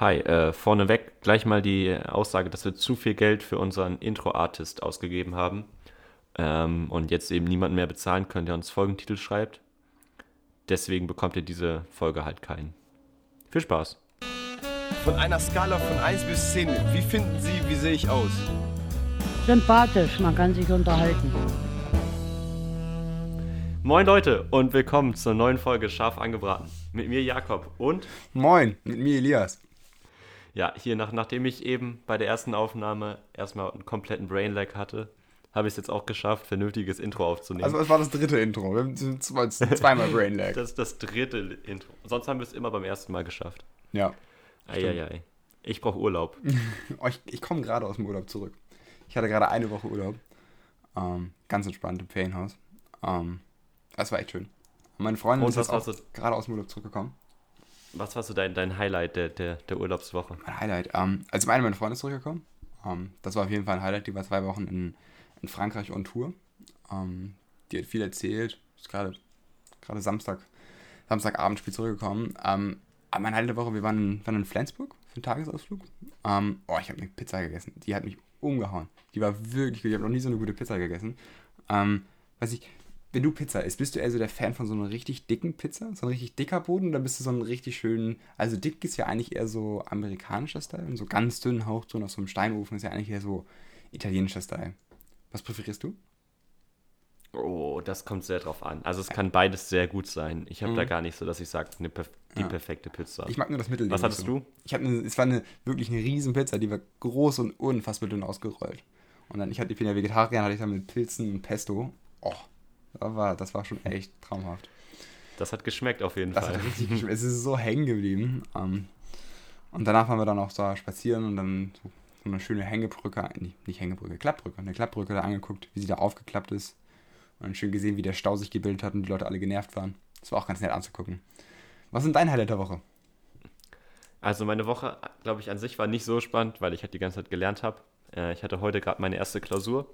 Hi, äh, vorneweg gleich mal die Aussage, dass wir zu viel Geld für unseren Intro-Artist ausgegeben haben ähm, und jetzt eben niemanden mehr bezahlen können, der uns Folgentitel schreibt. Deswegen bekommt ihr diese Folge halt keinen. Viel Spaß. Von einer Skala von 1 bis 10, wie finden Sie, wie sehe ich aus? Sympathisch, man kann sich unterhalten. Moin Leute und willkommen zur neuen Folge Scharf angebraten. Mit mir Jakob und Moin, mit mir Elias. Ja, hier nach, nachdem ich eben bei der ersten Aufnahme erstmal einen kompletten Brainlag hatte, habe ich es jetzt auch geschafft, vernünftiges Intro aufzunehmen. Also es war das dritte Intro. Wir haben zwei, zweimal Brain Lag. das ist das dritte Intro. Sonst haben wir es immer beim ersten Mal geschafft. Ja. Eieiei. Ich brauche Urlaub. Oh, ich ich komme gerade aus dem Urlaub zurück. Ich hatte gerade eine Woche Urlaub. Ähm, ganz entspannt im Ferienhaus. Ähm, das war echt schön. Meine Freundin Und ist gerade aus dem Urlaub zurückgekommen. Was war so dein, dein Highlight der, der, der Urlaubswoche? Mein Highlight. Ähm, also zum einen meine Freundin ist zurückgekommen. Ähm, das war auf jeden Fall ein Highlight. Die war zwei Wochen in, in Frankreich on Tour. Ähm, die hat viel erzählt. Ist gerade gerade Samstag, Samstagabend spät zurückgekommen. Ähm, aber mein Highlight der Woche, wir waren in, waren in Flensburg für einen Tagesausflug. Ähm, oh, ich habe eine Pizza gegessen. Die hat mich umgehauen. Die war wirklich gut. Ich habe noch nie so eine gute Pizza gegessen. Ähm, weiß ich, wenn du Pizza isst, bist du eher so der Fan von so einer richtig dicken Pizza? So ein richtig dicker Boden? Oder bist du so ein richtig schönen. Also dick ist ja eigentlich eher so amerikanischer Style. Und so ganz dünn, hauchdünn aus so einem Steinofen ist ja eigentlich eher so italienischer Style. Was präferierst du? Oh, das kommt sehr drauf an. Also es kann beides sehr gut sein. Ich habe da Mhm. gar nicht so, dass ich sage, eine perf die Ja. perfekte Pizza. Ich mag nur das Mittelding. Was hattest so. du? Ich habe eine, es war eine, wirklich eine riesen Pizza, die war groß und unfassbar dünn ausgerollt. Und dann, ich, hatte, ich bin ja Vegetarier, hatte ich dann mit Pilzen und Pesto. Oh, das war, das war schon echt traumhaft. Das hat geschmeckt auf jeden Das Fall. hat richtig geschmeckt. Es ist so hängen geblieben. Ähm, und danach waren wir dann auch da spazieren und dann so, eine schöne Hängebrücke, nicht, Hängebrücke, Klappbrücke, eine Klappbrücke da angeguckt, wie sie da aufgeklappt ist. Und dann schön gesehen, wie der Stau sich gebildet hat und die Leute alle genervt waren. Das war auch ganz nett anzugucken. Was sind deine Highlight der Woche? Also meine Woche, glaube ich, an sich war nicht so spannend, weil ich halt die ganze Zeit gelernt habe. Äh, ich hatte heute gerade meine erste Klausur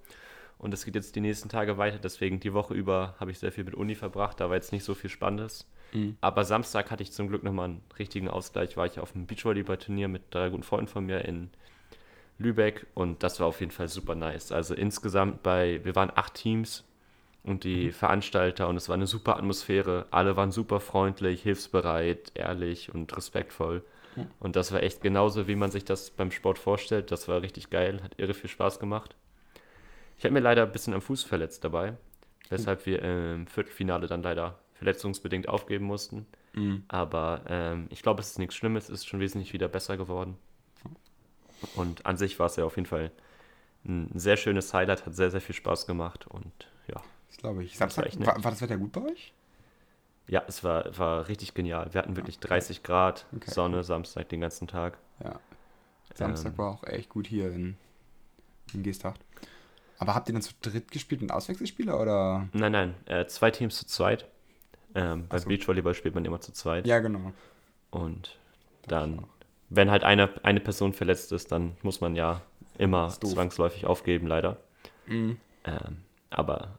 und es geht jetzt die nächsten Tage weiter. Deswegen die Woche über habe ich sehr viel mit Uni verbracht. Da war jetzt nicht so viel Spannendes. Mhm. Aber Samstag hatte ich zum Glück nochmal einen richtigen Ausgleich. War ich auf einem Beachvolleyball-Turnier mit drei guten Freunden von mir in Lübeck und das war auf jeden Fall super nice. Also insgesamt bei, wir waren acht Teams und die Veranstalter und es war eine super Atmosphäre. Alle waren super freundlich, hilfsbereit, ehrlich und respektvoll. Und das war echt genauso, wie man sich das beim Sport vorstellt. Das war richtig geil, hat irre viel Spaß gemacht. Ich habe mir leider ein bisschen am Fuß verletzt dabei, weshalb wir im Viertelfinale dann leider verletzungsbedingt aufgeben mussten. Mhm. Aber ähm, ich glaube, es ist nichts Schlimmes, es ist schon wesentlich wieder besser geworden. Und an sich war es ja auf jeden Fall ein sehr schönes Highlight, hat sehr, sehr viel Spaß gemacht und ja. Das glaube ich. War Samstag, nett. war, war das Wetter gut bei euch? Ja, es war, war richtig genial. Wir hatten wirklich 30 Grad, Okay. Sonne, Samstag den ganzen Tag. Ja. Samstag Ähm. war auch echt gut hier in, in Geesthacht. Aber habt ihr dann zu dritt gespielt und Auswechselspieler oder? Nein, nein, äh, zwei Teams zu zweit. Ähm, beim so. Beachvolleyball spielt man immer zu zweit. Ja, genau. Und dann, wenn halt eine, eine Person verletzt ist, dann muss man ja immer zwangsläufig aufgeben, leider. Mhm. Ähm, aber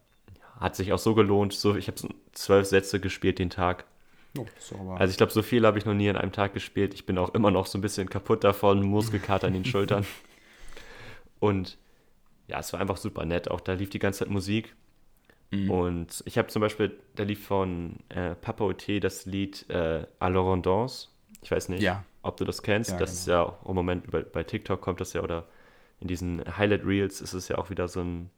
hat sich auch so gelohnt. So, ich habe zwölf Sätze gespielt den Tag. Oh, Also ich glaube, so viel habe ich noch nie an einem Tag gespielt. Ich bin auch immer noch so ein bisschen kaputt davon, Muskelkater an den Schultern. Und ja, es war einfach super nett. Auch da lief die ganze Zeit Musik. Mhm. Und ich habe zum Beispiel, da lief von äh, Papa O.T. das Lied äh, À la Rendance. Ich weiß nicht, Ja. ob du das kennst. Ja, das ist ja auch im Moment bei, bei TikTok kommt das ja oder in diesen Highlight Reels ist es ja auch wieder so ein,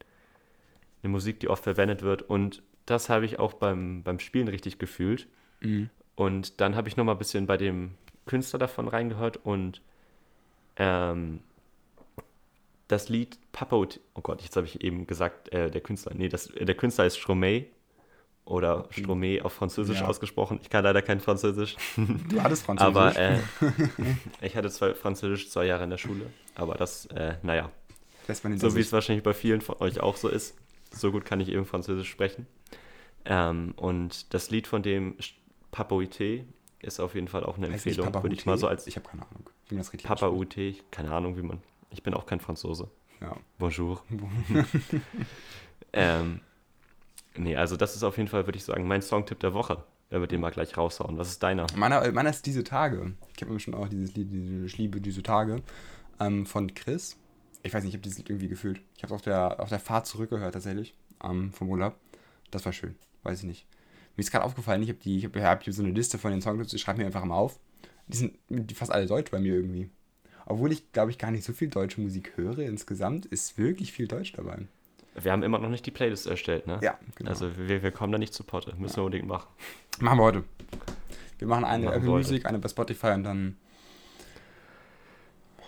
eine Musik, die oft verwendet wird. Und das habe ich auch beim, beim Spielen richtig gefühlt. Mhm. Und dann habe ich noch mal ein bisschen bei dem Künstler davon reingehört und ähm, das Lied Papa, Ot- oh Gott, jetzt habe ich eben gesagt, äh, der Künstler, nee, das, äh, der Künstler ist Stromae oder Stromae auf Französisch Ja. ausgesprochen. Ich kann leider kein Französisch, Du hattest Französisch. aber äh, ich hatte zwar Französisch zwei Jahre in der Schule, aber das, äh, naja, hinter so wie es wahrscheinlich bei vielen von euch auch so ist. So gut kann ich eben Französisch sprechen. Ähm, und das Lied von dem Papa UT ist auf jeden Fall auch eine Heißt Empfehlung, würde ich mal so als Ich habe keine Ahnung. Das Papa ausspricht. UT, keine Ahnung, wie man. Ich bin auch kein Franzose. Ja. Bonjour. ähm, nee, also das ist auf jeden Fall, würde ich sagen, mein Songtipp der Woche. wenn wir den mal gleich raushauen. Was ist deiner? Meiner, meiner ist diese Tage. Ich habe mir schon auch dieses Lied, diese Ich liebe diese Tage ähm, von Chris. Ich weiß nicht, ich habe dieses Lied irgendwie gefühlt. Ich habe es auf der, auf der Fahrt zurückgehört tatsächlich ähm, vom Urlaub. Das war schön. Weiß ich nicht. Mir ist gerade aufgefallen, ich habe die, ich habe hab hier so eine Liste von den Songs, ich schreibe mir einfach mal auf. Die sind fast alle deutsch bei mir irgendwie. Obwohl ich, glaube ich, gar nicht so viel deutsche Musik höre insgesamt, ist wirklich viel Deutsch dabei. Wir haben immer noch nicht die Playlist erstellt, ne? Ja, genau. Also wir, wir kommen da nicht zu Potte. Müssen wir unbedingt machen. Machen wir heute. Wir machen eine Machen Apple. Music, eine bei Spotify und dann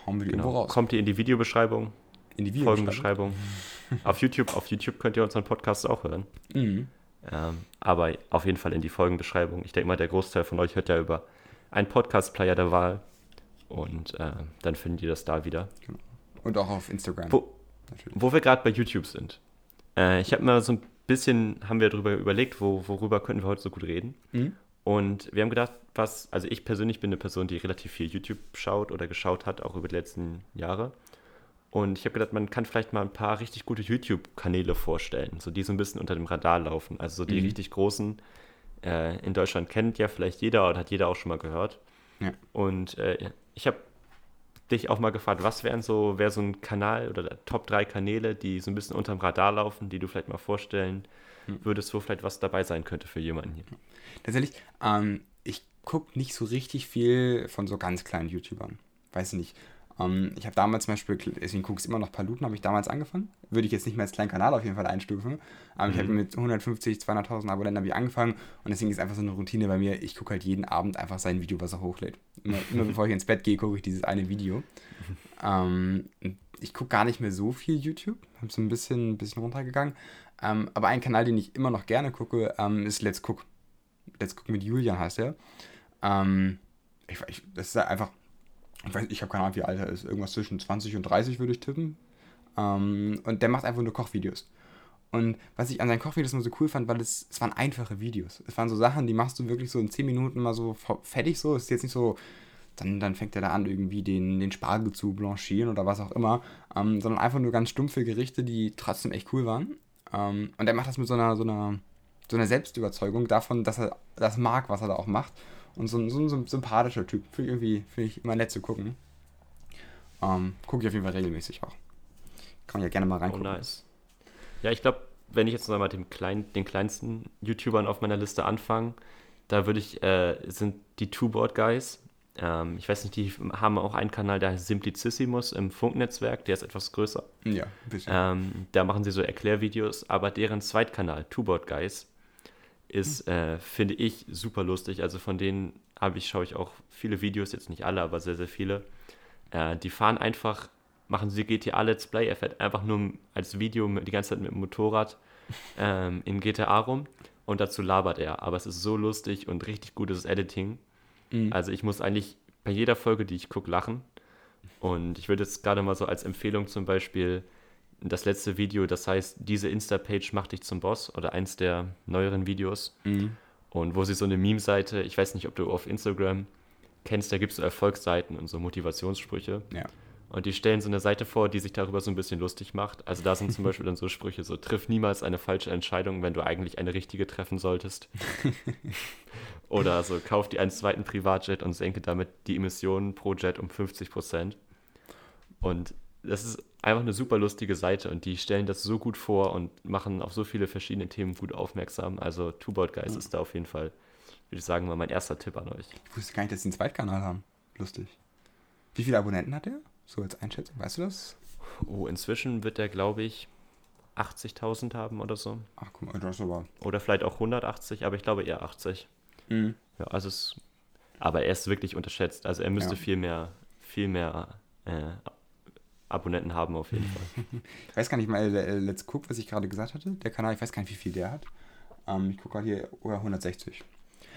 hauen wir die Genau. irgendwo raus. Kommt ihr in die Videobeschreibung, in die Videobeschreibung. Folgenbeschreibung. auf YouTube, auf YouTube könnt ihr unseren Podcast auch hören. Mhm. Ähm, aber auf jeden Fall in die Folgenbeschreibung. Ich denke mal, der Großteil von euch hört ja über einen Podcast-Player der Wahl. Und äh, dann findet ihr das da wieder. Und auch auf Instagram. Wo, wo wir gerade bei YouTube sind. Äh, ich habe mal so ein bisschen, haben wir darüber überlegt, wo, worüber könnten wir heute so gut reden. Mhm. Und wir haben gedacht, was, also ich persönlich bin eine Person, die relativ viel YouTube schaut oder geschaut hat, auch über die letzten Jahre. Und ich habe gedacht, man kann vielleicht mal ein paar richtig gute YouTube-Kanäle vorstellen, so die so ein bisschen unter dem Radar laufen. Also so die Mhm. richtig großen äh, in Deutschland kennt ja vielleicht jeder oder hat jeder auch schon mal gehört. Ja. Und äh, ich habe dich auch mal gefragt, was wären so, wäre so ein Kanal oder Top 3 Kanäle, die so ein bisschen unterm Radar laufen, die du vielleicht mal vorstellen Hm. würdest, wo vielleicht was dabei sein könnte für jemanden hier. Tatsächlich, ähm, ich gucke nicht so richtig viel von so ganz kleinen YouTubern. Weiß nicht. Ähm, ich habe damals zum Beispiel, deswegen gucke ich immer noch Paluten, habe ich damals angefangen. Würde ich jetzt nicht mehr als kleinen Kanal auf jeden Fall einstufen. Aber ich Mhm. habe mit 150, 200.000 Abonnenten habe ich angefangen und deswegen ist einfach so eine Routine bei mir. Ich gucke halt jeden Abend einfach sein Video, was er hochlädt. Immer, immer bevor ich ins Bett gehe, gucke ich dieses eine Video. Ähm, ich gucke gar nicht mehr so viel YouTube. Habe so ein bisschen, ein bisschen runtergegangen. Ähm, aber ein Kanal, den ich immer noch gerne gucke, ist Let's Cook. Let's Cook mit Julian heißt er. Ich, ich, das ist einfach, ich weiß, ich habe keine Ahnung, wie alt er ist. Irgendwas zwischen 20 und 30 würde ich tippen. Ähm, und der macht einfach nur Kochvideos. Und was ich an seinen Kochvideos immer so cool fand, weil es, es waren einfache Videos. Es waren so Sachen, die machst du wirklich so in 10 Minuten mal so fertig so. Es ist jetzt nicht so, dann, dann fängt er da an, irgendwie den, den Spargel zu blanchieren oder was auch immer. Ähm, sondern einfach nur ganz stumpfe Gerichte, die trotzdem echt cool waren. Ähm, und er macht das mit so einer, so einer, so einer Selbstüberzeugung davon, dass er das mag, was er da auch macht. Und so, ein- so, so ein sympathischer Typ. Finde ich irgendwie, finde ich immer nett zu gucken. Ähm, Gucke ich auf jeden Fall regelmäßig auch. Kann man ja gerne mal Oh, reingucken. nice. Ja, ich glaube, wenn ich jetzt noch mal dem den kleinsten YouTubern auf meiner Liste anfange, da würde ich, äh, sind die Two-Board Guys. Ähm, ich weiß nicht, die haben auch einen Kanal, der heißt Simplicissimus im Funknetzwerk, der ist etwas größer. Ja, ein bisschen. Ähm, da machen sie so Erklärvideos, aber deren Zweitkanal, Two-Board Guys, ist, äh, finde ich, super lustig. Also von denen habe ich, schaue ich auch viele Videos, jetzt nicht alle, aber sehr, sehr viele. Äh, die fahren einfach, machen sie GTA Let's Play, er fährt einfach nur als Video mit, die ganze Zeit mit dem Motorrad ähm, in GTA rum und dazu labert er. Aber es ist so lustig und richtig gutes Editing. Mhm. Also ich muss eigentlich bei jeder Folge, die ich gucke, lachen. Und ich würde jetzt gerade mal so als Empfehlung zum Beispiel das letzte Video, das heißt, diese Insta-Page macht dich zum Boss oder eins der neueren Videos. Mhm. Und wo sie so eine Meme-Seite, ich weiß nicht, ob du auf Instagram kennst, da gibt es so Erfolgsseiten und so Motivationssprüche. Ja. Und die stellen so eine Seite vor, die sich darüber so ein bisschen lustig macht. Also da sind zum Beispiel dann so Sprüche so, triff niemals eine falsche Entscheidung, wenn du eigentlich eine richtige treffen solltest. Oder so, kauf dir einen zweiten Privatjet und senke damit die Emissionen pro Jet um 50 Prozent. Und das ist einfach eine super lustige Seite und die stellen das so gut vor und machen auf so viele verschiedene Themen gut aufmerksam. Also Two-Board Guys ist da auf jeden Fall, würde ich sagen, mal mein erster Tipp an euch. Ich wusste gar nicht, dass sie einen Zweitkanal haben. Lustig. Wie viele Abonnenten hat er? So als Einschätzung, weißt du das? Oh, inzwischen wird der, glaube ich, 80.000 haben oder so. Ach, guck mal, das ist aber. Oder vielleicht auch 180, aber ich glaube eher 80. Mhm. Ja, also es, aber er ist wirklich unterschätzt. Also er müsste Ja. viel mehr, viel mehr äh, Abonnenten haben auf jeden Fall. Ich weiß gar nicht mal, äh, Let's Cook, was ich gerade gesagt hatte. Der Kanal, ich weiß gar nicht, wie viel der hat. Ähm, ich gucke gerade hier, über 160.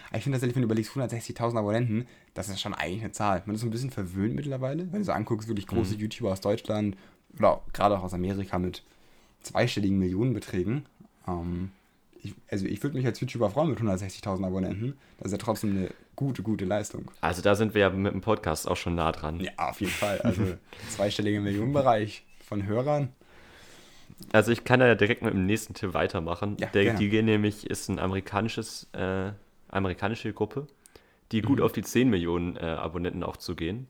Aber ich finde tatsächlich, wenn du überlegst, 160.000 Abonnenten, das ist schon eigentlich eine Zahl. Man ist so ein bisschen verwöhnt mittlerweile, wenn du so anguckst, wirklich große YouTuber aus Deutschland oder gerade auch aus Amerika mit zweistelligen Millionenbeträgen. Ähm, ich, also ich würde mich als YouTuber freuen mit 160.000 Abonnenten. Das ist ja trotzdem eine gute, gute Leistung. Also da sind wir ja mit dem Podcast auch schon nah dran. Ja, auf jeden Fall. Also zweistelliger Millionenbereich von Hörern. Also ich kann da ja direkt mit dem nächsten Tipp weitermachen. Ja, Der, die gehen nämlich, ist ein amerikanisches äh, amerikanische Gruppe, die gut auf die 10 Millionen äh, Abonnenten auch zugehen.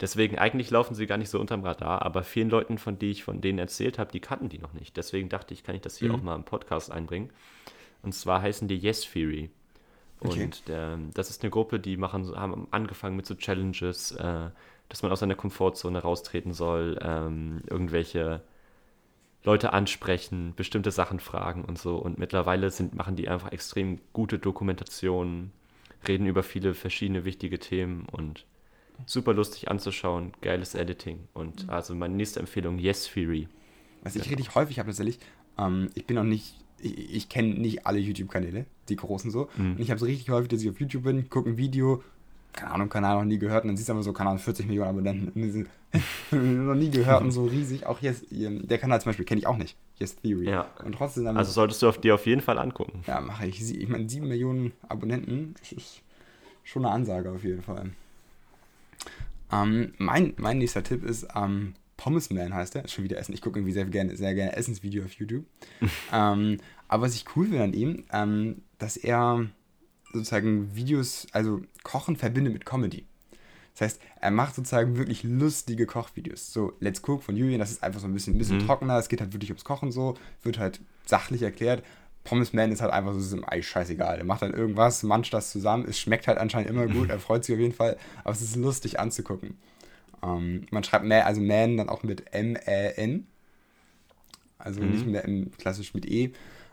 Deswegen, eigentlich laufen sie gar nicht so unterm Radar, aber vielen Leuten, von denen ich von denen erzählt habe, die kannten die noch nicht. Deswegen dachte ich, kann ich das hier Mhm. auch mal im Podcast einbringen. Und zwar heißen die Yes Theory. Und Okay. der, das ist eine Gruppe, die machen, haben angefangen mit so Challenges, äh, dass man aus seiner Komfortzone raustreten soll, ähm, irgendwelche Leute ansprechen, bestimmte Sachen fragen und so. Und mittlerweile sind, machen die einfach extrem gute Dokumentationen, reden über viele verschiedene wichtige Themen und super lustig anzuschauen, geiles Editing. Und also meine nächste Empfehlung, Yes Theory. Was ich richtig häufig habe tatsächlich, ähm, ich bin noch nicht, ich, ich kenne nicht alle YouTube-Kanäle, die großen so. Und ich habe so richtig häufig, dass ich auf YouTube bin, gucke ein Video, keine Ahnung, Kanal noch nie gehört und dann siehst du aber so, keine Ahnung, 40 Millionen Abonnenten. Noch nie gehört und so riesig. Auch jetzt, der Kanal zum Beispiel kenne ich auch nicht. Yes Theory. Ja. Und trotzdem Also solltest du auf, dir auf jeden Fall angucken. ja, mache ich. Sie- Ich meine, 7 Millionen Abonnenten, das ist schon eine Ansage auf jeden Fall. Ähm, mein, mein nächster Tipp ist, ähm, Pommes Man heißt ist schon wieder Essen. Ich gucke irgendwie sehr gerne, sehr gerne Essensvideo auf YouTube. ähm, aber was ich cool finde an ihm, ähm, dass er sozusagen Videos, also Kochen verbindet mit Comedy. Das heißt, er macht sozusagen wirklich lustige Kochvideos. So, Let's Cook von Julian, das ist einfach so ein bisschen, ein bisschen trockener, es geht halt wirklich ums Kochen so, wird halt sachlich erklärt. Pommes Man ist halt einfach so, es ist ihm eigentlich scheißegal. Er macht dann irgendwas, mancht das zusammen, es schmeckt halt anscheinend immer gut, er freut sich auf jeden Fall, aber es ist lustig anzugucken. Ähm, man schreibt Man, also Man dann auch mit M-A-N. Also nicht mehr M, klassisch mit E.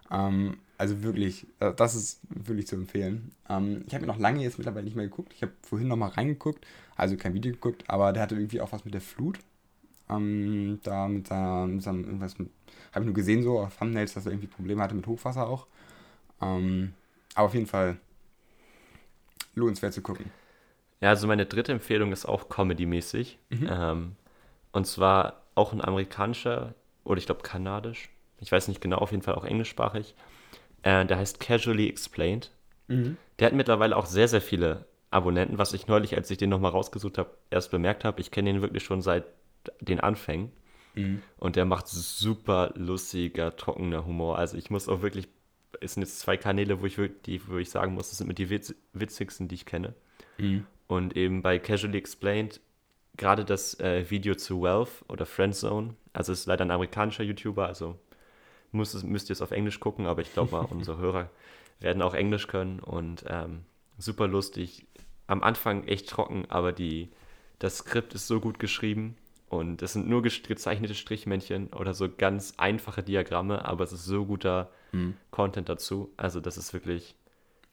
Ähm, also wirklich, äh, das ist wirklich zu empfehlen. Ähm, ich habe mir noch lange jetzt mittlerweile nicht mehr geguckt. Ich habe vorhin noch mal reingeguckt, also kein Video geguckt, aber der hatte irgendwie auch was mit der Flut. Ähm, da mit seinem, mit seinem irgendwas mit, habe ich nur gesehen so auf Thumbnails, dass er irgendwie Probleme hatte mit Hochwasser auch. Ähm, aber auf jeden Fall lohnenswert zu gucken. Ja, also meine dritte Empfehlung ist auch Comedy-mäßig. Ähm, und zwar auch ein amerikanischer, oder ich glaube kanadisch, ich weiß nicht genau, auf jeden Fall auch englischsprachig. Äh, der heißt Casually Explained. Der hat mittlerweile auch sehr, sehr viele Abonnenten, was ich neulich, als ich den nochmal rausgesucht habe, erst bemerkt habe. Ich kenne ihn wirklich schon seit den Anfängen. Und der macht super lustiger, trockener Humor. Also ich muss auch wirklich, es sind jetzt zwei Kanäle, wo ich die, wo ich sagen muss, das sind mit die witz, witzigsten, die ich kenne. Und eben bei Casually Explained, gerade das äh, Video zu Wealth oder Friendzone, also ist leider ein amerikanischer YouTuber, also muss, es- müsst ihr es auf Englisch gucken, aber ich glaube mal, unsere Hörer werden auch Englisch können und ähm, super lustig. Am Anfang echt trocken, aber die, das Skript ist so gut geschrieben und es sind nur gezeichnete Strichmännchen oder so ganz einfache Diagramme, aber es ist so guter Content dazu. Also das ist wirklich,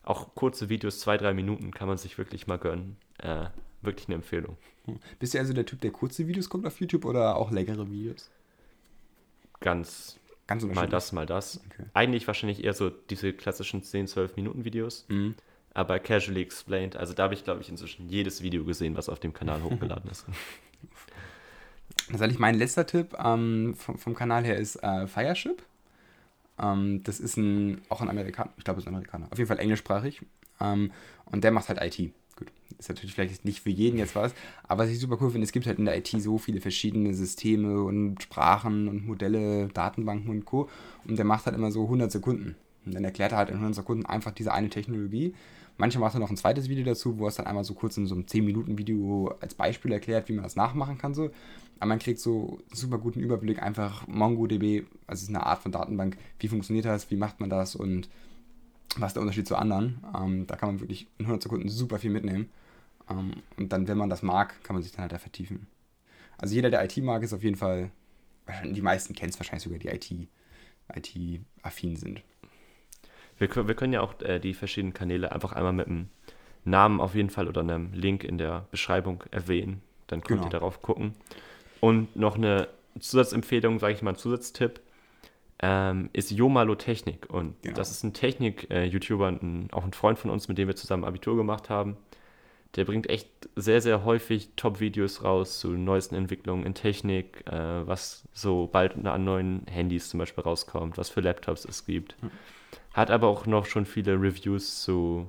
auch kurze Videos, zwei, drei Minuten kann man sich wirklich mal gönnen. Äh, wirklich eine Empfehlung. Bist du also der Typ, der kurze Videos guckt auf YouTube oder auch längere Videos? Ganz Ganz mal das, mal das. Okay. Eigentlich wahrscheinlich eher so diese klassischen 10, 12 Minuten Videos. Mhm. Aber casually explained, also da habe ich, glaube ich, inzwischen jedes Video gesehen, was auf dem Kanal hochgeladen ist. Tatsächlich mein letzter Tipp ähm, vom, vom Kanal her ist äh, Fireship. Ähm, das ist ein, auch ein Amerikaner, ich glaube, es ist ein Amerikaner, auf jeden Fall englischsprachig. Ähm, und der macht halt IT. Gut, ist natürlich vielleicht nicht für jeden jetzt was, aber was ich super cool finde, es gibt halt in der IT so viele verschiedene Systeme und Sprachen und Modelle, Datenbanken und Co. Und der macht halt immer so 100 Sekunden. Und dann erklärt er halt in 100 Sekunden einfach diese eine Technologie. Manchmal macht er noch ein zweites Video dazu, wo er es dann einmal so kurz in so einem 10-Minuten-Video als Beispiel erklärt, wie man das nachmachen kann. So. Aber man kriegt so super guten Überblick, einfach MongoDB, also es ist eine Art von Datenbank, wie funktioniert das, wie macht man das und was ist der Unterschied zu anderen. Ähm, da kann man wirklich in 100 Sekunden super viel mitnehmen. Ähm, und dann, wenn man das mag, kann man sich dann halt da vertiefen. Also jeder, der IT mag, ist auf jeden Fall, die meisten kennen es wahrscheinlich sogar, die IT, IT-affin sind. Wir, können- wir können ja auch äh, die verschiedenen Kanäle einfach einmal mit einem Namen auf jeden Fall oder einem Link in der Beschreibung erwähnen. Dann könnt Genau. ihr darauf gucken. Und noch eine Zusatzempfehlung, sage ich mal, ein Zusatztipp, ähm, ist Jomalo Technik. Und Genau. das ist ein Technik-YouTuber, ein, auch ein Freund von uns, mit dem wir zusammen Abitur gemacht haben. Der bringt echt sehr, sehr häufig Top-Videos raus zu neuesten Entwicklungen in Technik, äh, was so bald an neuen Handys zum Beispiel rauskommt, was für Laptops es gibt. Hat aber auch noch schon viele Reviews zu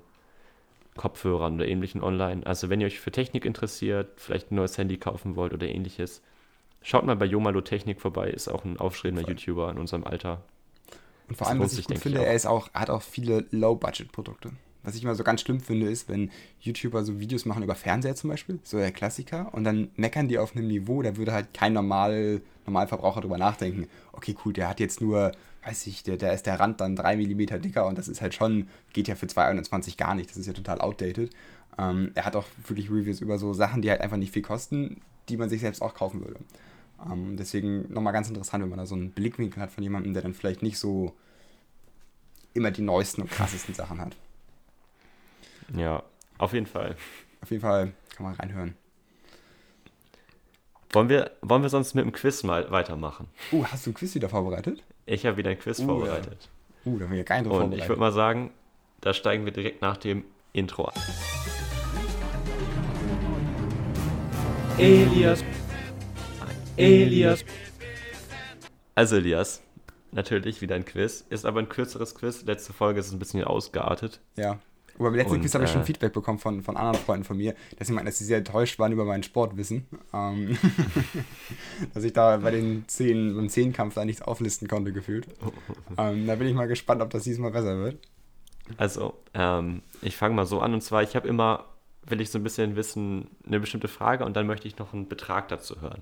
Kopfhörern oder ähnlichen online. Also wenn ihr euch für Technik interessiert, vielleicht ein neues Handy kaufen wollt oder ähnliches, schaut mal bei Jomalo Technik vorbei, ist auch ein aufstrebender YouTuber in unserem Alter. Und vor Das allem, was ich gut ich, finde, auch. er ist auch, hat auch viele Low-Budget-Produkte. Was ich immer so ganz schlimm finde, ist, wenn YouTuber so Videos machen über Fernseher zum Beispiel, so der Klassiker, und dann meckern die auf einem Niveau, da würde halt kein normal, Normalverbraucher drüber nachdenken. Okay, cool, der hat jetzt nur, weiß ich, der ist der Rand dann 3 mm dicker und das ist halt schon, geht ja für 221 gar nicht, das ist ja total outdated. Ähm, er hat auch wirklich Reviews über so Sachen, die halt einfach nicht viel kosten, die man sich selbst auch kaufen würde. Ähm, deswegen nochmal ganz interessant, wenn man da so einen Blickwinkel hat von jemandem, der dann vielleicht nicht so immer die neuesten und krassesten Sachen hat. Ja, auf jeden Fall. Auf jeden Fall kann man reinhören. Wollen wir, wollen wir sonst mit dem Quiz mal weitermachen? Uh, hast du ein Quiz wieder vorbereitet? Ich habe wieder ein Quiz Uh, vorbereitet. Uh, da haben wir ja keinen Und ich würde mal sagen, da steigen wir direkt nach dem Intro ein. Elias. Elias. Also Elias, natürlich wieder ein Quiz, ist aber ein kürzeres Quiz. Letzte Folge ist ein bisschen ausgeartet. Ja. Über den letzten Und, Quiz habe ich schon äh, Feedback bekommen von, von anderen Freunden von mir, dass sie meinten, dass sie sehr enttäuscht waren über mein Sportwissen. Ähm, dass ich da bei den Zehn, beim Zehnkampf da nichts auflisten konnte, gefühlt. Ähm, da bin ich mal gespannt, ob das diesmal besser wird. Also, ähm, ich fange mal so an und zwar, ich habe immer, will ich so ein bisschen wissen, eine bestimmte Frage und dann möchte ich noch einen Betrag dazu hören.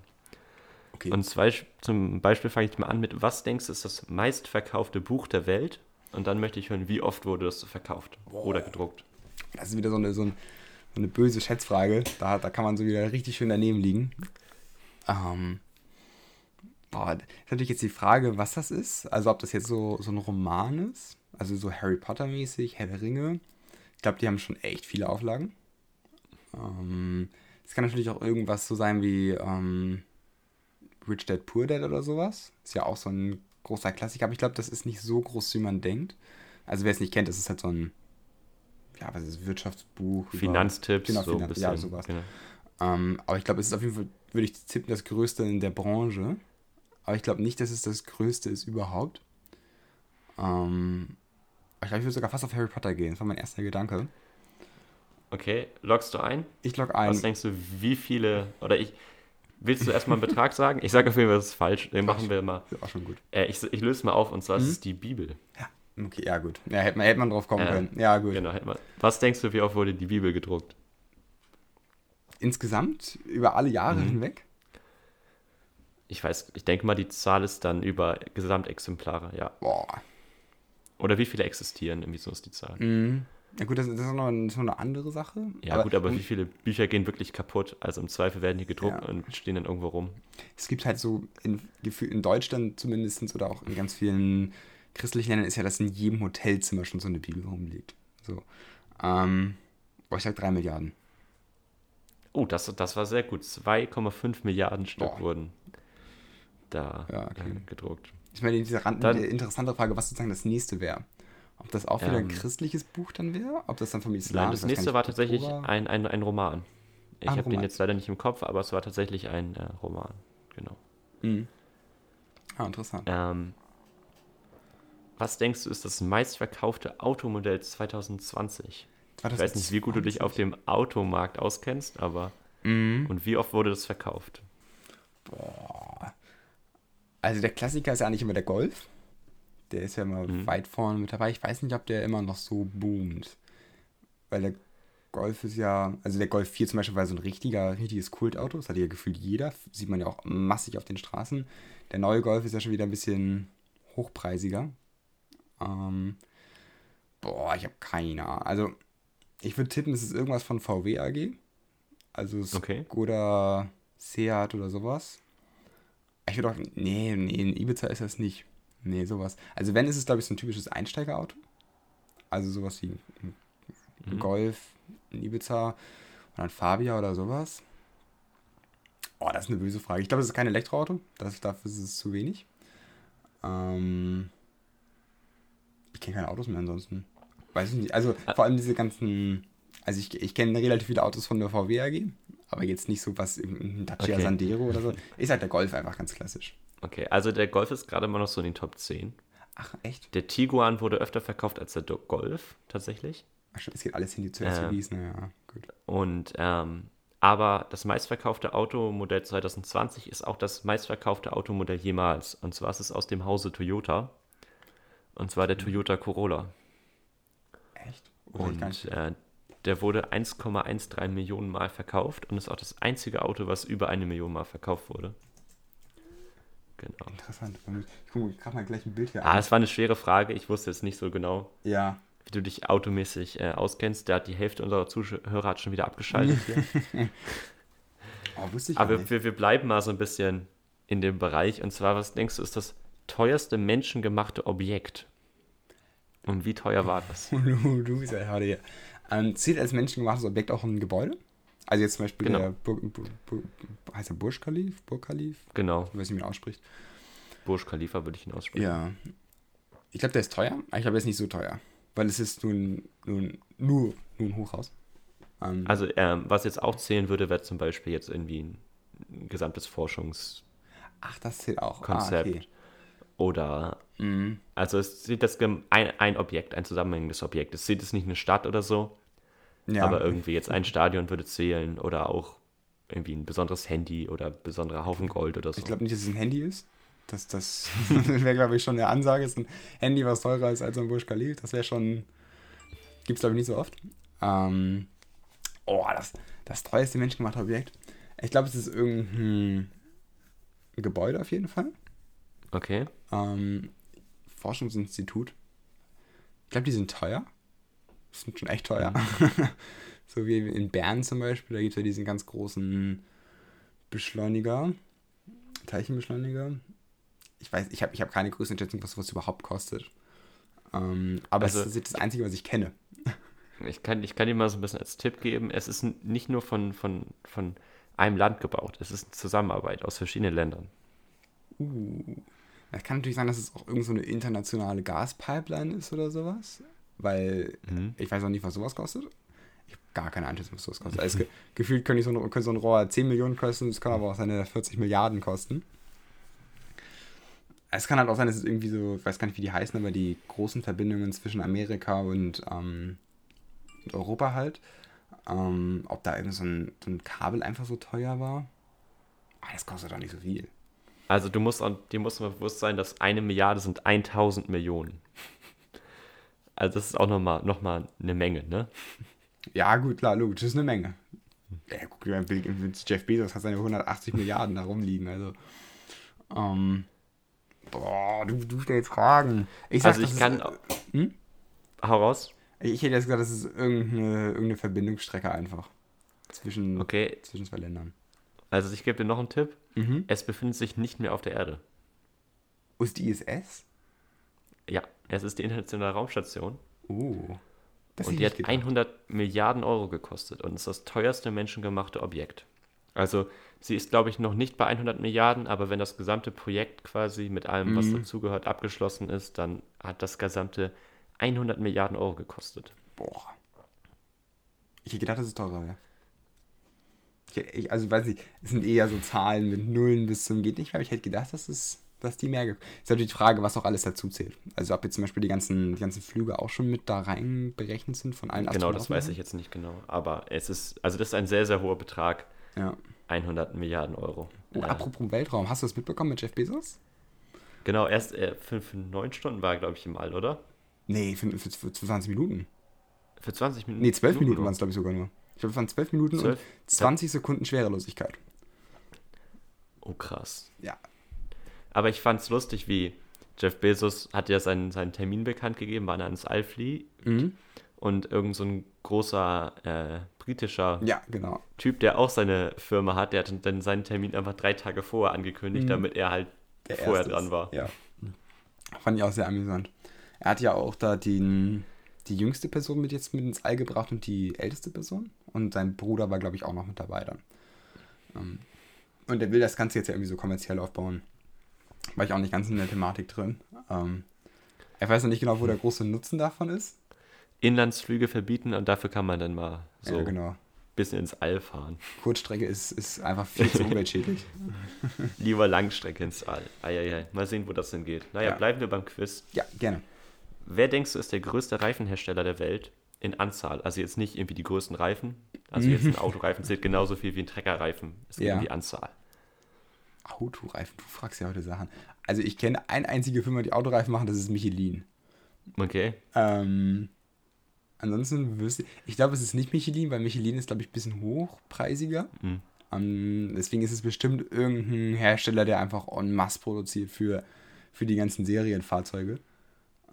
Okay. Und zwei, zum Beispiel fange ich mal an mit, was denkst du ist das meistverkaufte Buch der Welt? Und dann möchte ich hören, wie oft wurde das verkauft oder gedruckt. Das ist wieder so eine, so, ein, so eine böse Schätzfrage. Da, da kann man so wieder richtig schön daneben liegen. Ähm, boah, ist natürlich jetzt die Frage, was das ist. Also ob das jetzt so, so ein Roman ist. Also so Harry Potter mäßig, Herr der Ringe. Ich glaube, die haben schon echt viele Auflagen. Ähm, Es kann natürlich auch irgendwas so sein wie ähm, Rich Dad Poor Dad oder sowas. Ist ja auch so ein großer Klassiker, aber ich glaube, das ist nicht so groß, wie man denkt. Also wer es nicht kennt, das ist halt so ein ja, was ist Wirtschaftsbuch. über- Finanztipps, Genau, so Finan- bisschen. Ja, sowas. Genau. Ähm, aber ich glaube, es ist auf jeden Fall, würde ich tippen, das Größte in der Branche. Aber ich glaube nicht, dass es das Größte ist überhaupt. Ähm, ich glaube, ich würde sogar fast auf Harry Potter gehen. Das war mein erster Gedanke. Okay, loggst du ein? Ich log Was ein. denkst du, wie viele, oder ich, willst du erstmal einen Betrag sagen? Ich sage auf jeden Fall, das ist falsch. Den machen wir mal. Ist auch schon gut. Äh, ich, ich löse mal auf, und zwar Mhm. ist es die Bibel. Okay, ja, gut. Ja, hätte man, hätte man drauf kommen Äh, können. Ja, gut. Genau, hätte man. Was denkst du, wie oft wurde die Bibel gedruckt? Insgesamt, über alle Jahre Mhm. hinweg? Ich weiß, ich denke mal, die Zahl ist dann über Gesamtexemplare, ja. Boah. Oder wie viele existieren, irgendwie so ist die Zahl. Mhm. Ja, gut, das, das ist noch, noch eine andere Sache. Ja, gut, aber wie viele Bücher gehen wirklich kaputt? Also im Zweifel werden die gedruckt Ja. und stehen dann irgendwo rum. es gibt halt so, in, in Deutschland zumindest oder auch in ganz vielen christlichen Ländern ist ja, dass in jedem Hotelzimmer schon so eine Bibel rumliegt. So. Ähm, boah, ich sag drei Milliarden. Oh, das, das war sehr gut. 2,5 Milliarden Stück Boah. wurden da Ja, okay. äh, gedruckt. Ich meine, diese Rand interessante Frage, was sozusagen das nächste wäre. Ob das auch wieder ein Ähm, christliches Buch dann wäre? Ob das dann vom Islam Nein, das nächste war tatsächlich ein, ein, ein Roman. Ich Ah, ein habe den jetzt leider nicht im Kopf, aber es war tatsächlich ein äh, Roman. Genau. Mhm. Ah, interessant. Ähm, was denkst du, ist das meistverkaufte Automodell 2020? Ich weiß nicht, wie gut du dich auf dem Automarkt auskennst, aber Mhm. und wie oft wurde das verkauft? Boah. Also der Klassiker ist ja eigentlich immer der Golf. Der ist ja immer Mhm. weit vorne mit dabei. Ich weiß nicht, ob der immer noch so boomt. Weil der Golf ist ja, also der Golf 4 zum Beispiel war so ein richtiger, richtiges Kultauto. Das hat ja gefühlt jeder. Sieht man ja auch massig auf den Straßen. Der neue Golf ist ja schon wieder ein bisschen hochpreisiger. Ähm, boah, ich habe keine Ahnung. Also, ich würde tippen, es ist irgendwas von VW AG. Also Okay. Skoda, Seat oder sowas. Ich würde auch, nee, nee, ein Ibiza ist das nicht. Nee, sowas. Also wenn, ist es, glaube ich, so ein typisches Einsteigerauto. Also sowas wie ein Mhm. Golf, ein Ibiza oder ein Fabia oder sowas. Oh, das ist eine böse Frage. Ich glaube, es ist kein Elektroauto. Das, dafür ist es zu wenig. Ähm, ich kenne keine Autos mehr ansonsten. Weiß ich nicht. Also vor allem diese ganzen. Also ich, ich kenne relativ viele Autos von der VW AG, aber jetzt nicht so was im im Dacia Okay. Sandero oder so. Ist halt der Golf einfach ganz klassisch. Okay, also der Golf ist gerade immer noch so in den Top 10. Ach, echt? Der Tiguan wurde öfter verkauft als der Golf, tatsächlich. Ach, stimmt, es geht alles hin zu Ähm. SUVs, naja, gut. Und ähm, aber das meistverkaufte Automodell 2020 ist auch das meistverkaufte Automodell jemals. Und zwar ist es aus dem Hause Toyota. Und zwar der Toyota Corolla. Echt? Und äh, der wurde 1,13 Millionen Mal verkauft und ist auch das einzige Auto, was über eine Million Mal verkauft wurde. Genau. Interessant. Ich gucke gerade mal gleich ein Bild hier ah, an. Ah, es war eine schwere Frage. Ich wusste jetzt nicht so genau, ja. wie du dich automäßig äh, auskennst. Der hat die Hälfte unserer Zuhörer hat schon wieder abgeschaltet hier. oh, wusste ich Aber wir, wir bleiben mal so ein bisschen in dem Bereich. Und zwar, was denkst du, ist das teuerste menschengemachte Objekt? Und wie teuer war das? du, ja gerade hier. Ähm, zählt als menschengemachtes Objekt auch ein Gebäude? Also jetzt zum Beispiel genau. der Bur Bur Bur heißt der Burj Khalif? Burj Khalif? Genau. Ich weiß nicht, wie man ausspricht. Burj Khalifa würde ich ihn aussprechen. Ja. Ich glaube, der ist teuer. Ich glaube, der ist nicht so teuer. Weil es ist nun, nun nur, nur ein Hochhaus. Ähm, also ähm, was jetzt auch zählen würde, wäre zum Beispiel jetzt irgendwie ein, ein gesamtes Forschungs... Ach, das zählt auch. Konzept. Ah, okay. Oder mhm. also es sieht das ein, ein Objekt, ein zusammenhängendes Objekt. Es sieht es nicht eine Stadt oder so, ja. aber irgendwie jetzt ein Stadion würde zählen oder auch irgendwie ein besonderes Handy oder besonderer Haufen Gold oder so. Ich glaube nicht, dass es ein Handy ist. Das, das wäre, glaube ich, schon eine Ansage. Es ist ein Handy, was teurer ist als ein Burj Khalil. Das wäre schon. Gibt es, glaube ich, nicht so oft. Ähm, oh, das, das teuerste menschengemachte Objekt. Ich glaube, es ist irgendein Gebäude auf jeden Fall. Okay. Ähm, Forschungsinstitut. Ich glaube, die sind teuer. Die sind schon echt teuer. Mhm. so wie in Bern zum Beispiel, da gibt es ja diesen ganz großen Beschleuniger, Teilchenbeschleuniger. Ich weiß, ich habe ich hab keine Größenschätzung, was sowas überhaupt kostet. Ähm, aber also, es ist das Einzige, was ich kenne. Ich kann, ich kann dir mal so ein bisschen als Tipp geben, es ist nicht nur von, von, von einem Land gebaut, es ist eine Zusammenarbeit aus verschiedenen Ländern. Uh. Es kann natürlich sein, dass es auch irgend so eine internationale Gaspipeline ist oder sowas. Weil mhm. ich weiß auch nicht, was sowas kostet. Ich habe gar keine Ahnung, was sowas kostet. Also ge gefühlt könnte, so ein, könnte so ein Rohr 10 Millionen kosten, es kann aber auch seine 40 Milliarden kosten. Es kann halt auch sein, dass es irgendwie so, ich weiß gar nicht, wie die heißen, aber die großen Verbindungen zwischen Amerika und, ähm, und Europa halt. Ähm, ob da irgend so ein, so ein Kabel einfach so teuer war. Aber ah, das kostet doch nicht so viel. Also du musst, dir muss mal bewusst sein, dass eine Milliarde sind 1000 Millionen. Also das ist auch nochmal noch mal eine Menge, ne? Ja, gut, klar, logisch, das ist eine Menge. Ja, guck mal, Jeff Bezos hat seine 180 Milliarden da rumliegen, also. Ähm, boah, du, du stellst Fragen. Ich sag, also ich kann. Ist, hm? Hau raus. Ich hätte jetzt gesagt, das ist irgendeine, irgendeine Verbindungsstrecke einfach. Zwischen, okay. zwischen zwei Ländern. Also ich gebe dir noch einen Tipp. Mhm. Es befindet sich nicht mehr auf der Erde. Ist die ISS? Ja, es ist die internationale Raumstation. Uh. und die hat gedacht. 100 Milliarden Euro gekostet und ist das teuerste menschengemachte Objekt. Also sie ist, glaube ich, noch nicht bei 100 Milliarden, aber wenn das gesamte Projekt quasi mit allem, was mhm. dazugehört, abgeschlossen ist, dann hat das gesamte 100 Milliarden Euro gekostet. Boah. Ich hätte gedacht, das ist teurer wäre ich, also weiß nicht, es sind eher so Zahlen mit Nullen bis zum geht nicht aber ich hätte gedacht, dass es dass die mehr. Ist natürlich die Frage, was auch alles dazu zählt. Also ob jetzt zum Beispiel die ganzen, die ganzen Flüge auch schon mit da rein berechnet sind von allen Genau, das weiß ich jetzt nicht genau. Aber es ist, also das ist ein sehr, sehr hoher Betrag. Ja. 100 Milliarden Euro. Oh, ja. apropos Weltraum, hast du das mitbekommen mit Jeff Bezos? Genau, erst äh, für, für neun Stunden war er, glaube ich, im All, oder? Nee, für, für, für 20 Minuten. Für 20 Minuten? Nee, 12 Minuten waren es, glaube ich, sogar nur. Ich glaube, es waren 12 Minuten 12? und 20 Sekunden Schwerelosigkeit. Oh, krass. Ja. Aber ich fand es lustig, wie Jeff Bezos hat ja seinen, seinen Termin bekannt gegeben, wann er ins All fliegt. Mhm. Und irgend so ein großer äh, britischer ja, genau. Typ, der auch seine Firma hat, der hat dann seinen Termin einfach drei Tage vorher angekündigt, mhm. damit er halt der vorher dran war. Ja. Fand ich auch sehr amüsant. Er hat ja auch da den die jüngste Person mit jetzt mit ins All gebracht und die älteste Person. Und sein Bruder war, glaube ich, auch noch mit dabei dann. Ähm, und er will das Ganze jetzt ja irgendwie so kommerziell aufbauen. War ich auch nicht ganz in der Thematik drin. Ähm, er weiß noch nicht genau, wo der große Nutzen davon ist. Inlandsflüge verbieten und dafür kann man dann mal so ja, genau. ein bisschen ins All fahren. Kurzstrecke ist, ist einfach viel zu umweltschädlich. Lieber Langstrecke ins All. Eieiei. Mal sehen, wo das denn geht. Naja, ja. bleiben wir beim Quiz. Ja, gerne. Wer denkst du ist der größte Reifenhersteller der Welt in Anzahl? Also jetzt nicht irgendwie die größten Reifen. Also jetzt ein Autoreifen zählt genauso viel wie ein Treckerreifen. Es geht ja. um die Anzahl. Autoreifen, du fragst ja heute Sachen. Also ich kenne eine einzige Firma, die Autoreifen machen, das ist Michelin. Okay. Ähm, Ansonsten wüsste ich, glaube, es ist nicht Michelin, weil Michelin ist, glaube ich, ein bisschen hochpreisiger. Mhm. Ähm, deswegen ist es bestimmt irgendein Hersteller, der einfach en masse produziert für, für die ganzen Serienfahrzeuge.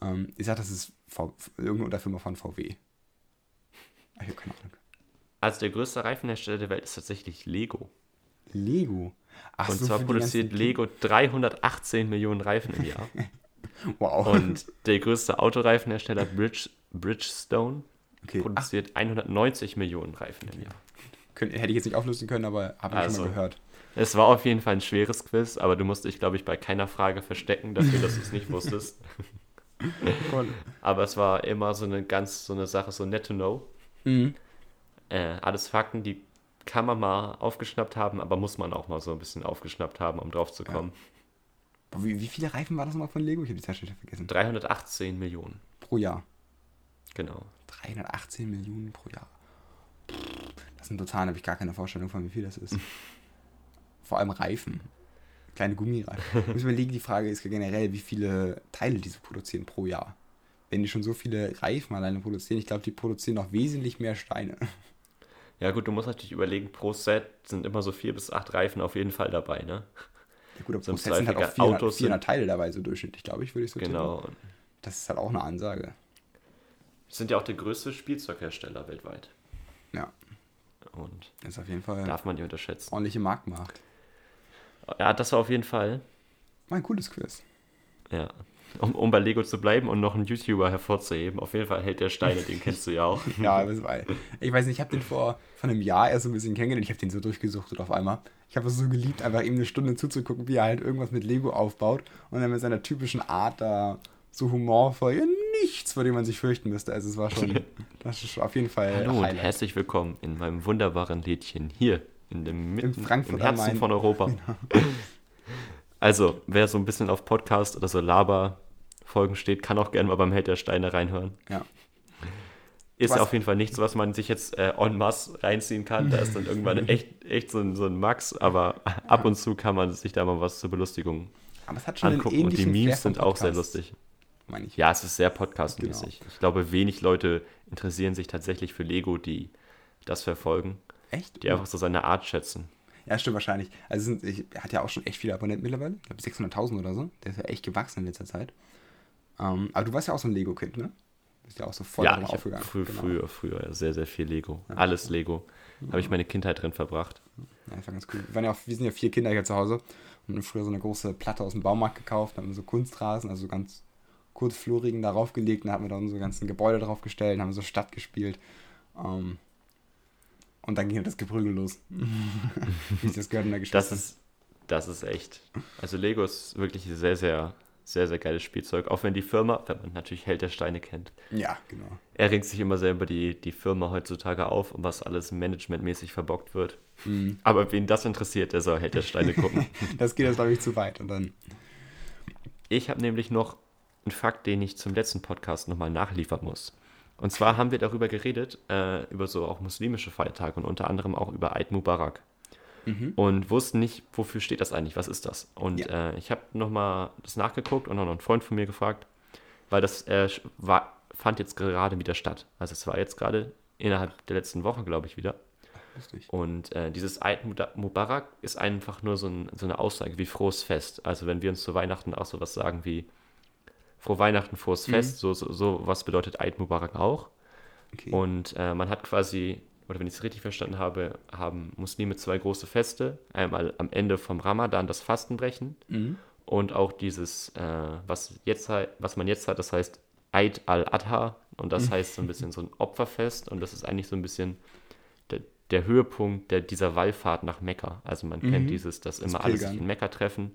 Ähm, ich sage, das ist v irgendeine Unterfirma von VW. Ich habe keine Ahnung. Also der größte Reifenhersteller der Welt ist tatsächlich Lego. Lego. Ach und so, zwar produziert Lego 318 Millionen Reifen im Jahr. Wow. Und der größte Autoreifenhersteller Bridge, Bridgestone okay. Ach, produziert 190 Millionen Reifen im Jahr. könnt, hätte ich jetzt nicht auflösen können, aber habe ich schon Also. mal gehört. Es war auf jeden Fall ein schweres Quiz, aber du musst dich, glaube ich, bei keiner Frage verstecken dafür, dass du es nicht wusstest. Aber es war immer so eine ganz, so eine Sache, so net to know. Mhm. Äh, alles Fakten, die kann man mal aufgeschnappt haben, aber muss man auch mal so ein bisschen aufgeschnappt haben, um drauf zu kommen. Boah, Wie, wie viele Reifen war das nochmal von Lego? Ich habe die wieder vergessen. 318 Millionen, Pro Jahr. genau. 318 Millionen pro Jahr. Das sind total, habe ich gar keine Vorstellung von, wie viel das ist. Vor allem Reifen. Kleine Gummireifen. Ich muss überlegen, die Frage ist ja generell, wie viele Teile diese produzieren pro Jahr. Wenn die schon so viele Reifen alleine produzieren, ich glaube, die produzieren noch wesentlich mehr Steine. Ja gut, du musst natürlich überlegen, pro Set sind immer so vier bis acht Reifen auf jeden Fall dabei, ne? Ja gut, aber So pro Set sind halt auch Zweifel 400, Autos 400 Teile dabei, so durchschnittlich, glaube ich, würde ich so Genau. tippen. Das ist halt auch eine Ansage. Sind ja auch der größte Spielzeughersteller weltweit. Ja, Und das ist auf jeden Fall darf man nicht unterschätzen. ordentliche Marktmacht. Ja, das war auf jeden Fall, Mal ein cooles Quiz. ja. Um, um bei Lego zu bleiben und noch einen YouTuber hervorzuheben, auf jeden Fall hält der Steine, den kennst du ja auch. Ja, war, ich weiß nicht, ich habe den vor, vor einem Jahr erst so ein bisschen kennengelernt. Ich habe den so durchgesuchtet auf einmal. Ich habe es so geliebt, einfach ihm eine Stunde zuzugucken, wie er halt irgendwas mit Lego aufbaut und dann mit seiner typischen Art da so humorvoll, ja, nichts, vor dem man sich fürchten müsste. Also es war schon, das ist auf jeden Fall Hallo und Highlight. herzlich willkommen in meinem wunderbaren Lädchen hier in dem mitten, Frankfurt im Herzen von Europa. Also, wer so ein bisschen auf Podcast oder so Laber-Folgen steht, kann auch gerne mal beim Held der Steine reinhören. Ja. Ist Was- auf jeden Fall nichts, was man sich jetzt äh, en masse reinziehen kann. Da ist dann irgendwann echt, echt so ein, so ein Max, aber ab und zu kann man sich da mal was zur Belustigung Aber es hat schon angucken. einen Und die Memes sind auch sehr lustig. meine ich. Ja, es ist sehr podcastmäßig. Genau. Ich glaube, wenig Leute interessieren sich tatsächlich für Lego, die das verfolgen, Echt? die einfach so seine Art schätzen. Ja, stimmt wahrscheinlich. Also sind, ich, er hat ja auch schon echt viele Abonnenten mittlerweile. Ich glaube 600.000 oder so. Der ist ja echt gewachsen in letzter Zeit. Ähm, aber du warst ja auch so ein Lego-Kind, ne? Du bist ja auch so voll ja, ich aufgegangen. früh, Genau. früher, früher sehr, sehr viel Lego. Alles Lego. Habe ich meine Kindheit drin verbracht. Ja, das war ganz cool. Wir, waren ja auch, wir sind ja vier Kinder hier zu Hause und haben früher so eine große Platte aus dem Baumarkt gekauft, haben so Kunstrasen, also so ganz kurzflurigen darauf gelegt, dann hatten wir da unsere ganzen Gebäude drauf gestellt, haben so Stadt gespielt. Ähm, und dann ging halt das Geprügel los. Wie es das gehört in der Das Geschichte. ist, das ist echt. Also Lego ist wirklich sehr, sehr, sehr, sehr geiles Spielzeug. Auch wenn die Firma, wenn man natürlich Held der Steine kennt, Ja, genau. er regt sich immer sehr über die, die Firma heutzutage auf und was alles managementmäßig verbockt wird. Mhm. Aber wen das interessiert, der soll Held der Steine gucken. Das geht jetzt, glaube ich, zu weit. Und dann. Ich habe nämlich noch einen Fakt, den ich zum letzten Podcast nochmal nachliefern muss. Und zwar haben wir darüber geredet, äh, über so auch muslimische Feiertage und unter anderem auch über Eid Mubarak. Und wussten nicht, wofür steht das eigentlich, was ist das? Und Ja. äh, ich habe nochmal das nachgeguckt und auch noch einen Freund von mir gefragt, weil das äh, war, fand jetzt gerade wieder statt. Also es war jetzt gerade innerhalb der letzten Woche, glaube ich, wieder. Lustig. Und äh, dieses Eid Mubarak ist einfach nur so, ein, so eine Aussage wie frohes Fest. Also wenn wir uns zu Weihnachten auch so was sagen wie frohe Weihnachten, frohes Fest, so, so, so was bedeutet Eid Mubarak auch. Okay. Und äh, man hat quasi, oder wenn ich es richtig verstanden habe, haben Muslime zwei große Feste. Einmal am Ende vom Ramadan das Fastenbrechen Mhm. und auch dieses, äh, was, jetzt, was man jetzt hat, das heißt Eid al-Adha und das heißt so ein bisschen so ein Opferfest und das ist eigentlich so ein bisschen der, der Höhepunkt der, dieser Wallfahrt nach Mekka. Also man kennt dieses, dass Das immer alle sich Pilgern. in Mekka treffen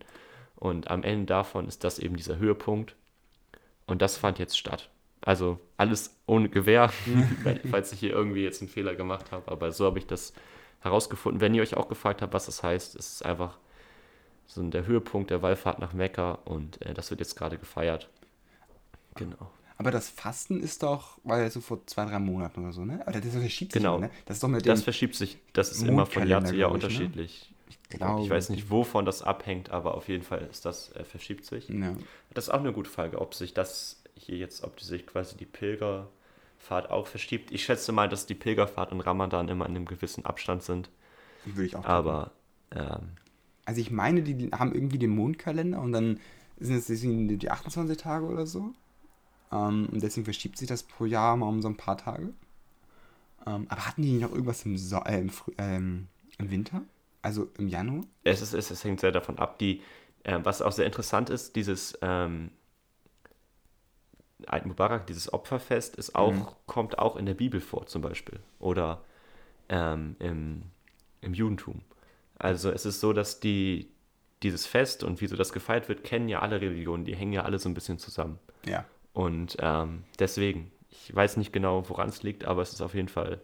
und am Ende davon ist das eben dieser Höhepunkt und das fand jetzt statt. Also alles ohne Gewehr, falls ich hier irgendwie jetzt einen Fehler gemacht habe, aber so habe ich das herausgefunden. Wenn ihr euch auch gefragt habt, was das heißt, es ist einfach so der Höhepunkt der Wallfahrt nach Mekka und äh, das wird jetzt gerade gefeiert. Genau. Aber das Fasten ist doch, war ja so vor zwei, drei Monaten oder so, ne? Aber das verschiebt sich Genau. immer, ne? Das ist doch mit Das verschiebt sich, das ist immer von Jahr zu Jahr ne? unterschiedlich. Ich, glaube, ich weiß nicht, wovon das abhängt, aber auf jeden Fall ist das, äh, verschiebt sich. Ja. Das ist auch eine gute Frage, ob sich das hier jetzt, ob die sich quasi die Pilger Pilgerfahrt auch verschiebt. Ich schätze mal, dass die Pilgerfahrt und Ramadan immer in einem gewissen Abstand sind. Würde ich auch Aber ähm, Also ich meine, die, haben irgendwie den Mondkalender und dann sind es deswegen die 28 Tage oder so. Ähm, und deswegen verschiebt sich das pro Jahr mal um so ein paar Tage. Ähm, aber hatten die noch irgendwas im, so äh, im, ähm, im Winter? Also im Januar? es, ist, es, es hängt sehr davon ab. Die, äh, was auch sehr interessant ist, dieses ähm, Eid Mubarak, dieses Opferfest, ist auch, Mhm. kommt auch in der Bibel vor, zum Beispiel. Oder ähm, im, im Judentum. Also es ist so, dass die, dieses Fest und wieso das gefeiert wird, kennen ja alle Religionen, die hängen ja alle so ein bisschen zusammen. Ja. Und ähm, deswegen, ich weiß nicht genau, woran es liegt, aber es ist auf jeden Fall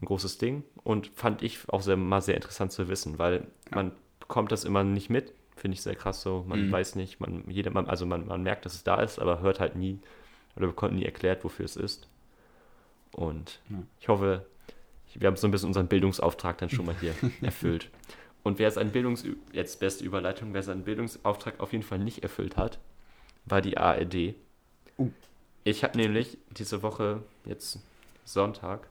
ein großes Ding und fand ich auch sehr, mal sehr interessant zu wissen, weil man bekommt das immer nicht mit, finde ich sehr krass so. Man Mhm. weiß nicht, man, jeder, man, also man, man merkt, dass es da ist, aber hört halt nie oder bekommt nie erklärt, wofür es ist. Und Ja. ich hoffe, wir haben so ein bisschen unseren Bildungsauftrag dann schon mal hier erfüllt. Und wer seinen Bildungs jetzt beste Überleitung, wer seinen Bildungsauftrag auf jeden Fall nicht erfüllt hat, war die ARD. Uh. Ich habe nämlich diese Woche, jetzt Sonntag,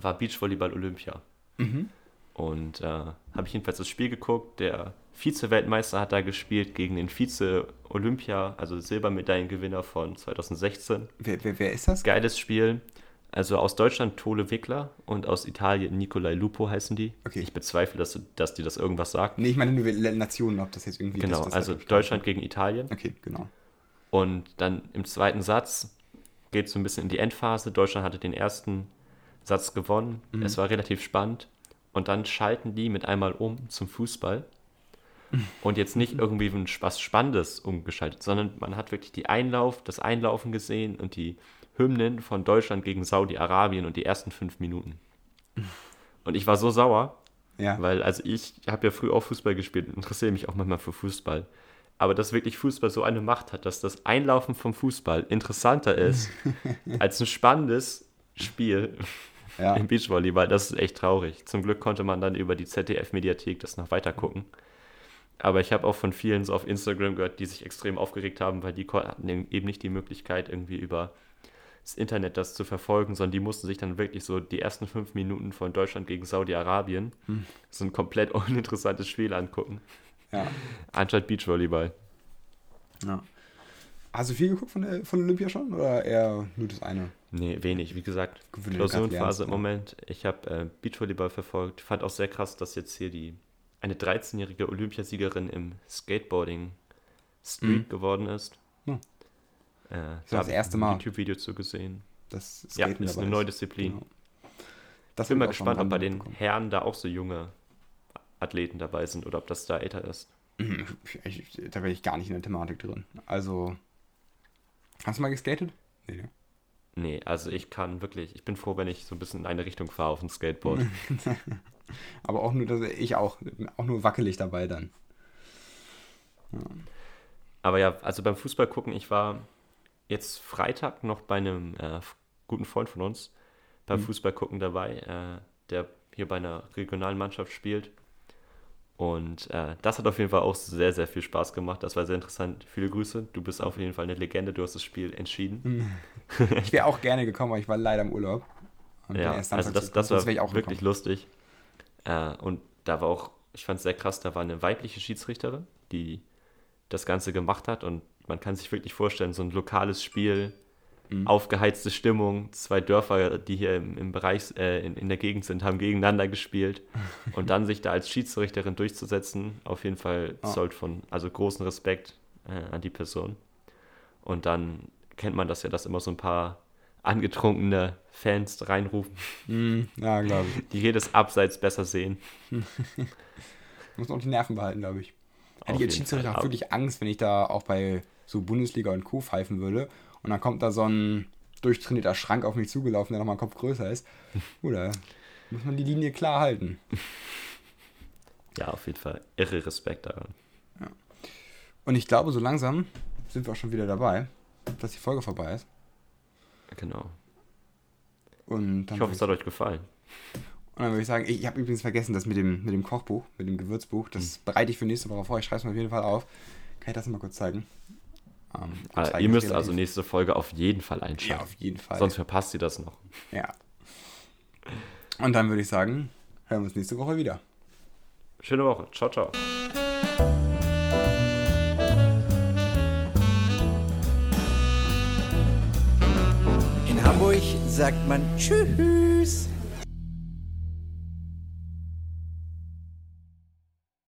war Beachvolleyball Olympia. Mhm. Und äh, habe ich jedenfalls das Spiel geguckt. Der Vize-Weltmeister hat da gespielt gegen den Vize-Olympia, also Silbermedaillengewinner von 2016. Wer, wer, wer ist das? Geiles Spiel. Also aus Deutschland Tole Wickler und aus Italien Nicolai Lupo heißen die. Okay. Ich bezweifle, dass, dass dir das irgendwas sagt. Nee, ich meine nur Nationen, ob das jetzt irgendwie genau, das, was also. Deutschland gegen Italien. Okay, genau. Und dann im zweiten Satz geht es so ein bisschen in die Endphase. Deutschland hatte den ersten Satz gewonnen. Mhm. Es war relativ spannend. Und dann schalten die mit einmal um zum Fußball. Und jetzt nicht irgendwie was Spannendes umgeschaltet, sondern man hat wirklich die Einlauf, das Einlaufen gesehen und die Hymnen von Deutschland gegen Saudi-Arabien und die ersten fünf Minuten. Und ich war so sauer, Ja. weil, also ich habe ja früh auch Fußball gespielt und interessiere mich auch manchmal für Fußball. Aber dass wirklich Fußball so eine Macht hat, dass das Einlaufen vom Fußball interessanter ist als ein spannendes Spiel ja. im Beachvolleyball, das ist echt traurig. Zum Glück konnte man dann über die ZDF-Mediathek das noch weiter gucken. Aber ich habe auch von vielen so auf Instagram gehört, die sich extrem aufgeregt haben, weil die hatten eben nicht die Möglichkeit, irgendwie über das Internet das zu verfolgen, sondern die mussten sich dann wirklich so die ersten fünf Minuten von Deutschland gegen Saudi-Arabien, so ein komplett uninteressantes Spiel angucken, ja. anstatt Beachvolleyball. ja. Hast du viel geguckt von, der, von Olympia schon oder eher nur das eine? Nee, wenig. Wie gesagt, Klausurenphase im lernst, Moment. Ich habe äh, Beachvolleyball verfolgt. Fand auch sehr krass, dass jetzt hier die eine 13-jährige Olympiasiegerin im Skateboarding Street Mhm. geworden ist. Hm. Äh, das da ich erste ein Mal. YouTube-Video zu gesehen. Das Ja, ist eine neue Disziplin. Genau. Das Ich bin mal gespannt, ob bei den. Herren da auch so junge Athleten dabei sind oder ob das da älter ist. Ich, ich, da bin ich gar nicht in der Thematik drin. Also, hast du mal geskatet? Nee, ne? Nee, also ich kann wirklich, ich bin froh, wenn ich so ein bisschen in eine Richtung fahre auf dem Skateboard. Aber auch nur, dass ich auch, auch nur wackelig dabei dann. Aber ja, also beim Fußball gucken, ich war jetzt Freitag noch bei einem äh, guten Freund von uns beim Mhm. Fußball gucken dabei, äh, der hier bei einer regionalen Mannschaft spielt. Und äh, das hat auf jeden Fall auch sehr, sehr viel Spaß gemacht. Das war sehr interessant. Viele Grüße. Du bist auf jeden Fall eine Legende. Du hast das Spiel entschieden. Ich wäre auch gerne gekommen, aber ich war leider im Urlaub. Und Ja, also das, das war wirklich gekommen. lustig. Äh, und da war auch, ich fand es sehr krass, da war eine weibliche Schiedsrichterin, die das Ganze gemacht hat. Und man kann sich wirklich vorstellen, so ein lokales Spiel, Mhm. aufgeheizte Stimmung, zwei Dörfer, die hier im, im Bereich, äh, in, in der Gegend sind, haben gegeneinander gespielt. und dann sich da als Schiedsrichterin durchzusetzen, auf jeden Fall Ah. zollt von, also großen Respekt äh, an die Person. Und dann kennt man das ja, dass immer so ein paar angetrunkene Fans reinrufen, Mhm, ja, glaube ich. die jedes Abseits besser sehen. Muss noch die Nerven behalten, glaube ich. Hätte ich als Schiedsrichter auch wirklich Angst, wenn ich da auch bei so Bundesliga und Co. pfeifen würde. Und dann kommt da so ein durchtrainierter Schrank auf mich zugelaufen, der nochmal Kopf größer ist. Oder muss man die Linie klar halten. Ja, auf jeden Fall. Irre Respekt daran. Und ich glaube, so langsam sind wir auch schon wieder dabei, dass die Folge vorbei ist. Genau. Und Ich hoffe, es hat euch gefallen. Und dann würde ich sagen, ich habe übrigens vergessen, das mit dem, mit dem Kochbuch, mit dem Gewürzbuch, das Hm. bereite ich für nächste Woche vor. Ich schreibe es mir auf jeden Fall auf. Kann ich das mal kurz zeigen? Ähm, Ah, ihr müsst also nächste Folge auf jeden Fall Ja, einschalten. auf jeden Fall. Sonst verpasst ihr das noch. Ja. Und dann würde ich sagen, hören wir uns nächste Woche wieder. Schöne Woche. Ciao, ciao. Sagt man Tschüss.